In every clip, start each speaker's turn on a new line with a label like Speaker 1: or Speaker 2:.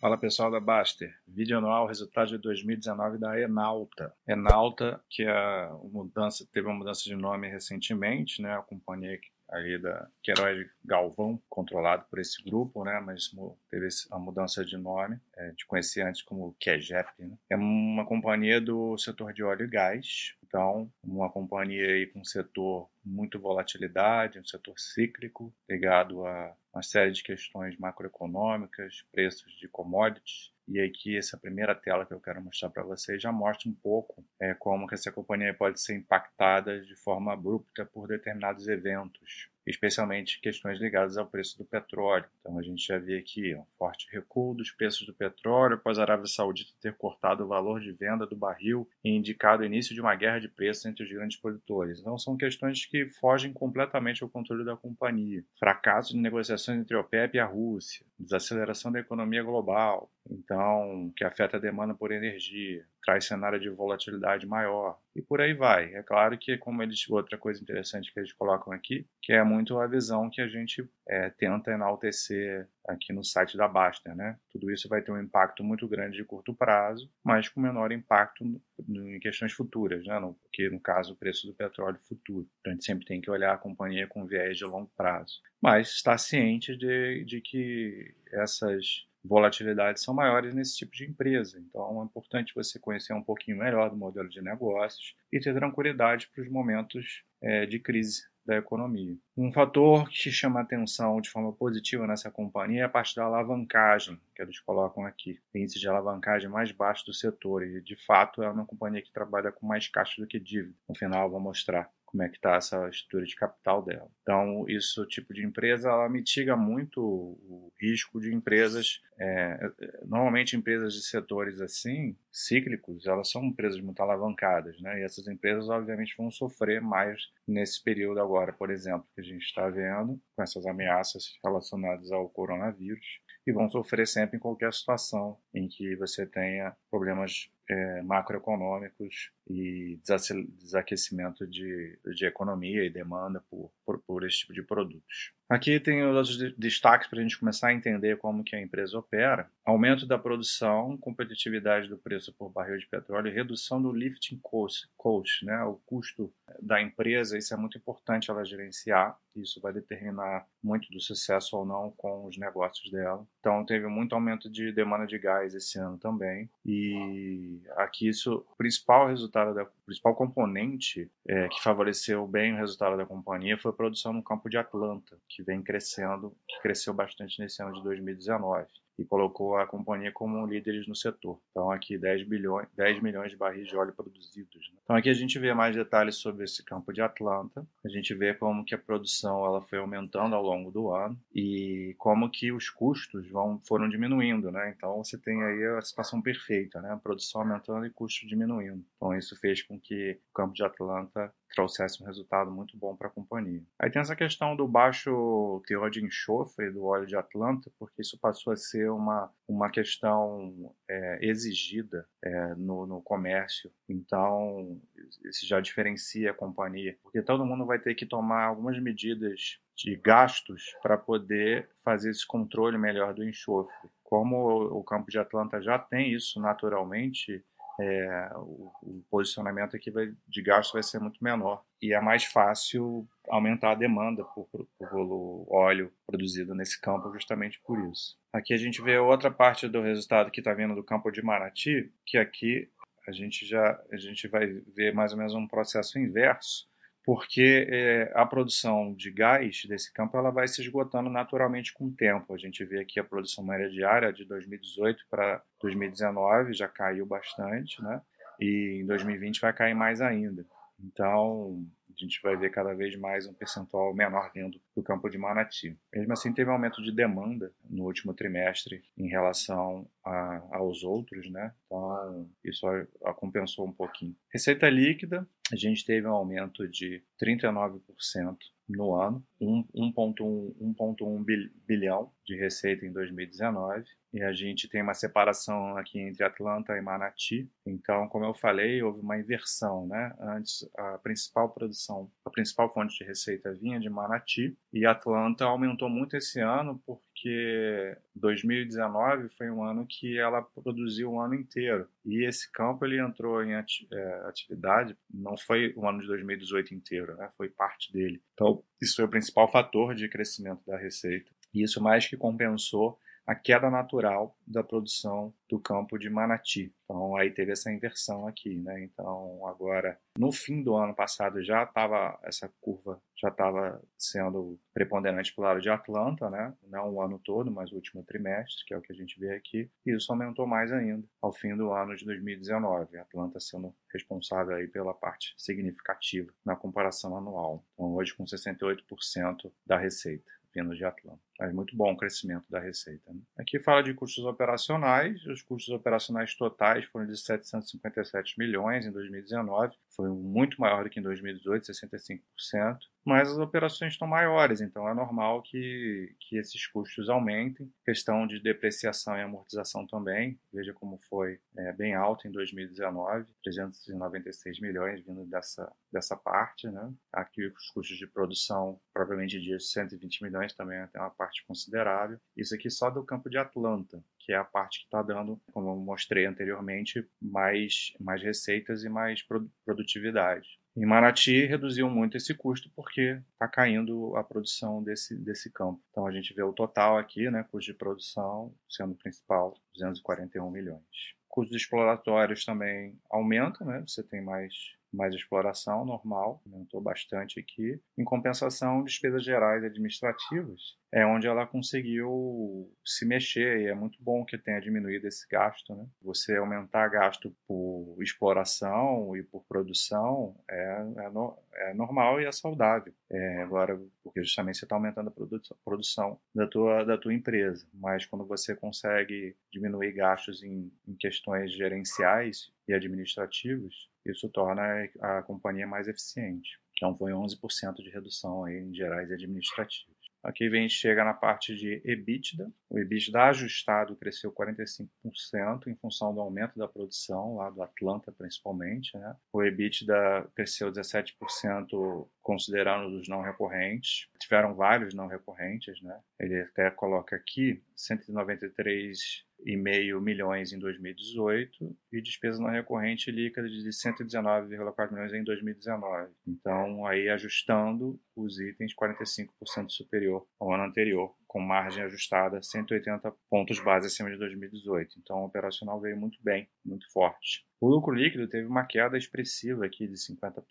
Speaker 1: Fala pessoal da Baster, vídeo anual resultado de 2019 da Enalta. Enalta, que é a mudança, teve uma mudança de nome recentemente, né? A companhia ali da Queiroz Galvão, controlado por esse grupo, né? Mas teve a mudança de nome, é, de conhecer antes como QEGEP, né? É uma companhia do setor de óleo e gás, então uma companhia aí com setor muito volatilidade, um setor cíclico, ligado a uma série de questões macroeconômicas, preços de commodities. E aqui essa primeira tela que eu quero mostrar para vocês já mostra um pouco é, como que essa companhia pode ser impactada de forma abrupta por determinados eventos especialmente questões ligadas ao preço do petróleo. Então a gente já vê aqui um forte recuo dos preços do petróleo após a Arábia Saudita ter cortado o valor de venda do barril e indicado o início de uma guerra de preços entre os grandes produtores. Então são questões que fogem completamente ao controle da companhia. Fracasso de negociações entre a OPEP e a Rússia, desaceleração da economia global, então que afeta a demanda por energia, traz cenário de volatilidade maior e por aí vai. É claro que, como eles, outra coisa interessante que eles colocam aqui, que é muito a visão que a gente é, tenta enaltecer aqui no site da Baster, né? Tudo isso vai ter um impacto muito grande de curto prazo, mas com menor impacto em questões futuras, né? Porque no caso o preço do petróleo futuro. Então a gente sempre tem que olhar a companhia com viés de longo prazo, mas está ciente de, de que essas volatilidades são maiores nesse tipo de empresa. Então é importante você conhecer um pouquinho melhor do modelo de negócios e ter tranquilidade para os momentos é, de crise da economia. Um fator que chama atenção de forma positiva nessa companhia é a parte da alavancagem, que eles colocam aqui. índice de alavancagem mais baixo do setor e, de fato, é uma companhia que trabalha com mais caixa do que dívida. No final, vou mostrar como é que está essa estrutura de capital dela. Então, isso tipo de empresa, ela mitiga muito o risco de empresas, é, normalmente empresas de setores assim, cíclicos, elas são empresas muito alavancadas, né? E essas empresas, obviamente, vão sofrer mais nesse período agora, por exemplo, que a gente está vendo, com essas ameaças relacionadas ao coronavírus, e vão sofrer sempre em qualquer situação em que você tenha problemas é, macroeconômicos e desaquecimento de, de economia e demanda por, por, por esse tipo de produtos. Aqui tem os destaques para a gente começar a entender como que a empresa opera. Aumento da produção, competitividade do preço por barril de petróleo redução do lifting cost, cost né, o custo da empresa. Isso é muito importante ela gerenciar. Isso vai determinar muito do sucesso ou não com os negócios dela. Então teve muito aumento de demanda de gás esse ano também. E aqui isso, o principal resultado da principal componente é, que favoreceu bem o resultado da companhia foi a produção no campo de Atlanta, que vem crescendo, que cresceu bastante nesse ano de 2019 e colocou a companhia como líderes no setor. Então aqui 10, bilhões, 10 milhões de barris de óleo produzidos. Né? Então aqui a gente vê mais detalhes sobre esse campo de Atlanta. A gente vê como que a produção ela foi aumentando ao longo do ano e como que os custos vão, foram diminuindo. Né? Então você tem aí a situação perfeita, né? a produção aumentando e custos diminuindo. Então isso fez com que o campo de Atlanta trouxesse um resultado muito bom para a companhia. Aí tem essa questão do baixo teor de enxofre do óleo de Atlanta, porque isso passou a ser uma, uma questão é, exigida é, no, no comércio. Então, isso já diferencia a companhia, porque todo mundo vai ter que tomar algumas medidas de gastos para poder fazer esse controle melhor do enxofre. Como o campo de Atlanta já tem isso naturalmente, é, o, o, posicionamento aqui vai, de gasto vai ser muito menor e é mais fácil aumentar a demanda por, por, por óleo produzido nesse campo justamente por isso. Aqui a gente vê outra parte do resultado que está vindo do campo de Manati, que aqui a gente já a gente vai ver mais ou menos um processo inverso porque é, a produção de gás desse campo ela vai se esgotando naturalmente com o tempo. A gente vê aqui a produção média diária de 2018 para 2019 já caiu bastante, né? E em 2020 vai cair mais ainda. Então, a gente vai ver cada vez mais um percentual menor vindo do campo de Manati. Mesmo assim, teve um aumento de demanda no último trimestre em relação a, aos outros, né? Então, isso a, a compensou um pouquinho. Receita líquida, a gente teve um aumento de 39% no ano, 1,1 bilhão de receita em 2019 e a gente tem uma separação aqui entre Atlanta e Manati. Então, como eu falei, houve uma inversão, né? Antes a principal produção, a principal fonte de receita vinha de Manati e Atlanta aumentou muito esse ano porque 2019 foi um ano que ela produziu o ano inteiro e esse campo ele entrou em é, atividade não foi o ano de 2018 inteiro, né? Foi parte dele. Então, isso foi o principal fator de crescimento da receita. E isso mais que compensou a queda natural da produção do campo de Manati. Então aí teve essa inversão aqui, né? Então agora no fim do ano passado já estava essa curva já estava sendo preponderante para o lado de Atlanta, né? Não o ano todo, mas o último trimestre, que é o que a gente vê aqui. E isso aumentou mais ainda ao fim do ano de 2019. Atlanta sendo responsável aí pela parte significativa na comparação anual. Então hoje com 68% da receita vindo de Atlanta. Mas muito bom o crescimento da receita. Né? Aqui fala de custos operacionais. Os custos operacionais totais foram de 757 milhões em 2019. Foi muito maior do que em 2018, 65%. Mas as operações estão maiores, então é normal que, que esses custos aumentem. Questão de depreciação e amortização também. Veja como foi é, bem alto em 2019, 396 milhões vindo dessa, dessa parte. Né? Aqui os custos de produção, propriamente de 120 milhões, também tem uma parte parte considerável. Isso aqui só do campo de Atlanta, que é a parte que está dando, como eu mostrei anteriormente, mais, mais receitas e mais produtividade. Em Manati reduziu muito esse custo porque está caindo a produção desse, desse campo. Então a gente vê o total aqui, né, custo de produção sendo o principal 241 milhões. Custos exploratórios também aumentam, né? Você tem mais mais exploração normal, aumentou bastante aqui. Em compensação, despesas gerais administrativas é onde ela conseguiu se mexer e é muito bom que tenha diminuído esse gasto. Né? Você aumentar gasto por exploração e por produção é, é, no, é normal e é saudável. É, agora, porque justamente você está aumentando a produ produção da tua, da tua empresa, mas quando você consegue diminuir gastos em, em questões gerenciais e administrativas, isso torna a companhia mais eficiente. Então foi 11% de redução aí em gerais e administrativos. Aqui vem chega na parte de EBITDA. O EBITDA ajustado cresceu 45% em função do aumento da produção lá do Atlanta principalmente. Né? O EBITDA cresceu 17% considerando os não recorrentes. Tiveram vários não recorrentes, né? Ele até coloca aqui 193 1,5 milhões em 2018 e despesa não recorrente líquida de 119,4 milhões em 2019. Então, aí ajustando os itens 45% superior ao ano anterior, com margem ajustada 180 pontos base acima de 2018. Então, o operacional veio muito bem, muito forte. O lucro líquido teve uma queda expressiva aqui de 50%,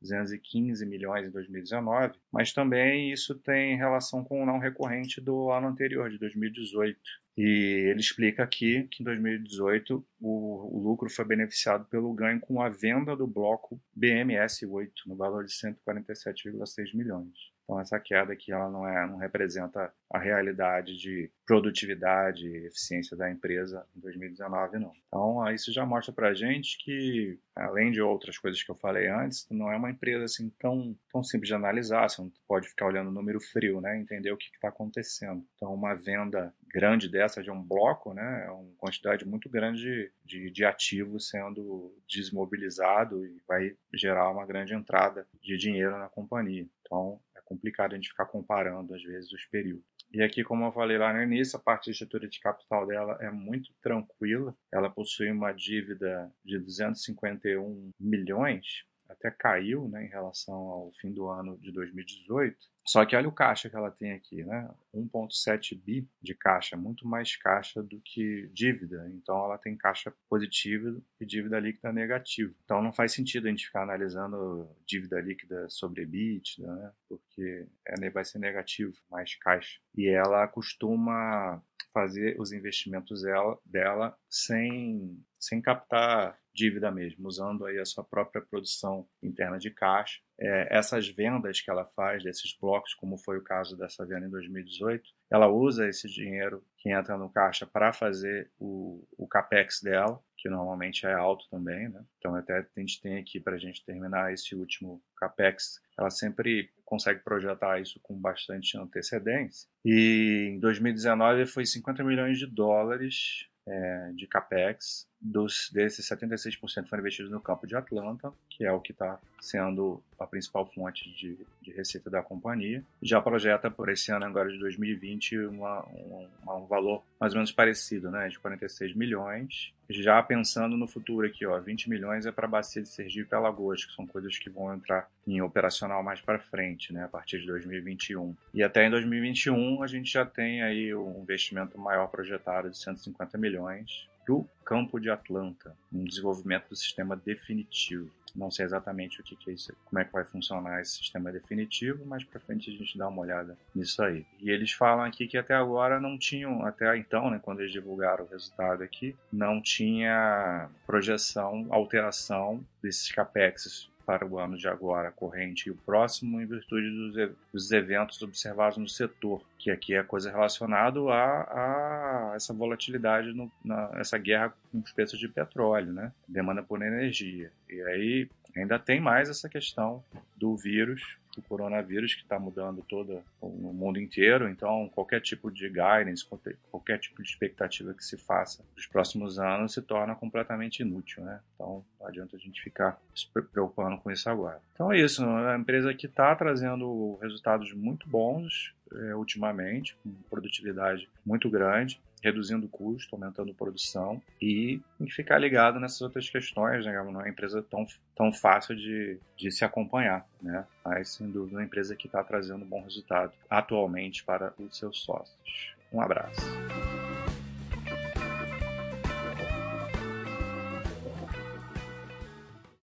Speaker 1: 215 milhões em 2019, mas também isso tem relação com o não recorrente do ano anterior, de 2018. E ele explica aqui que em 2018 o, o lucro foi beneficiado pelo ganho com a venda do bloco BMS 8, no valor de 147,6 milhões. Então essa queda aqui ela não, é, não representa a realidade de produtividade e eficiência da empresa em 2019 não. Então isso já mostra para a gente que além de outras coisas que eu falei antes, não é uma empresa assim tão, tão simples de analisar, você não pode ficar olhando o número frio, né, entender o que está acontecendo. Então uma venda grande dessa de um bloco, né, é uma quantidade muito grande de, de ativo sendo desmobilizado e vai gerar uma grande entrada de dinheiro na companhia. Então complicado a gente ficar comparando, às vezes, os períodos. E aqui, como eu falei lá no início, a parte de estrutura de capital dela é muito tranquila. Ela possui uma dívida de 251 milhões, até caiu né, em relação ao fim do ano de 2018. Só que olha o caixa que ela tem aqui, né? 1,7 bi de caixa, muito mais caixa do que dívida. Então ela tem caixa positiva e dívida líquida negativa. Então não faz sentido a gente ficar analisando dívida líquida sobre EBITDA, né? Porque é, vai ser negativo, mais caixa. E ela costuma fazer os investimentos dela, dela sem, sem captar dívida mesmo, usando aí a sua própria produção interna de caixa. É, essas vendas que ela faz desses blocos, como foi o caso dessa venda em 2018, ela usa esse dinheiro que entra no caixa para fazer o, o capex dela, que normalmente é alto também, né? Então até a gente tem aqui para a gente terminar esse último capex, ela sempre consegue projetar isso com bastante antecedência. E em 2019 foi 50 milhões de dólares é, de capex dos, desses 76% foram investidos no campo de Atlanta, que é o que está sendo a principal fonte de, de, receita da companhia. Já projeta por esse ano agora de 2020 uma, um, um, valor mais ou menos parecido, né, de 46 milhões. Já pensando no futuro aqui, ó, 20 milhões é para a bacia de Sergipe e Alagoas, que são coisas que vão entrar em operacional mais para frente, né, a partir de 2021. E até em 2021 a gente já tem aí um investimento maior projetado de 150 milhões para o campo de Atlanta, um desenvolvimento do sistema definitivo. Não sei exatamente o que, que é isso, como é que vai funcionar esse sistema definitivo, mas para frente a gente dá uma olhada nisso aí. E eles falam aqui que até agora não tinham, até então, né, quando eles divulgaram o resultado aqui, não tinha projeção, alteração desses capex para o ano de agora corrente e o próximo em virtude dos, dos eventos observados no setor, que aqui é coisa relacionada a, a essa volatilidade, no, na, essa guerra com os preços de petróleo, né? demanda por energia. E aí ainda tem mais essa questão do vírus o coronavírus que está mudando todo o mundo inteiro. Então, qualquer tipo de guidance, qualquer tipo de expectativa que se faça nos próximos anos se torna completamente inútil, né? Então, não adianta a gente ficar se preocupando com isso agora. Então é isso, é uma empresa que está trazendo resultados muito bons é, ultimamente, com produtividade muito grande reduzindo o custo, aumentando produção e ficar ligado nessas outras questões, né? Não é uma empresa tão, tão fácil de, de se acompanhar, né? Mas, sem dúvida, uma empresa que está trazendo um bom resultado atualmente para os seus sócios. Um abraço.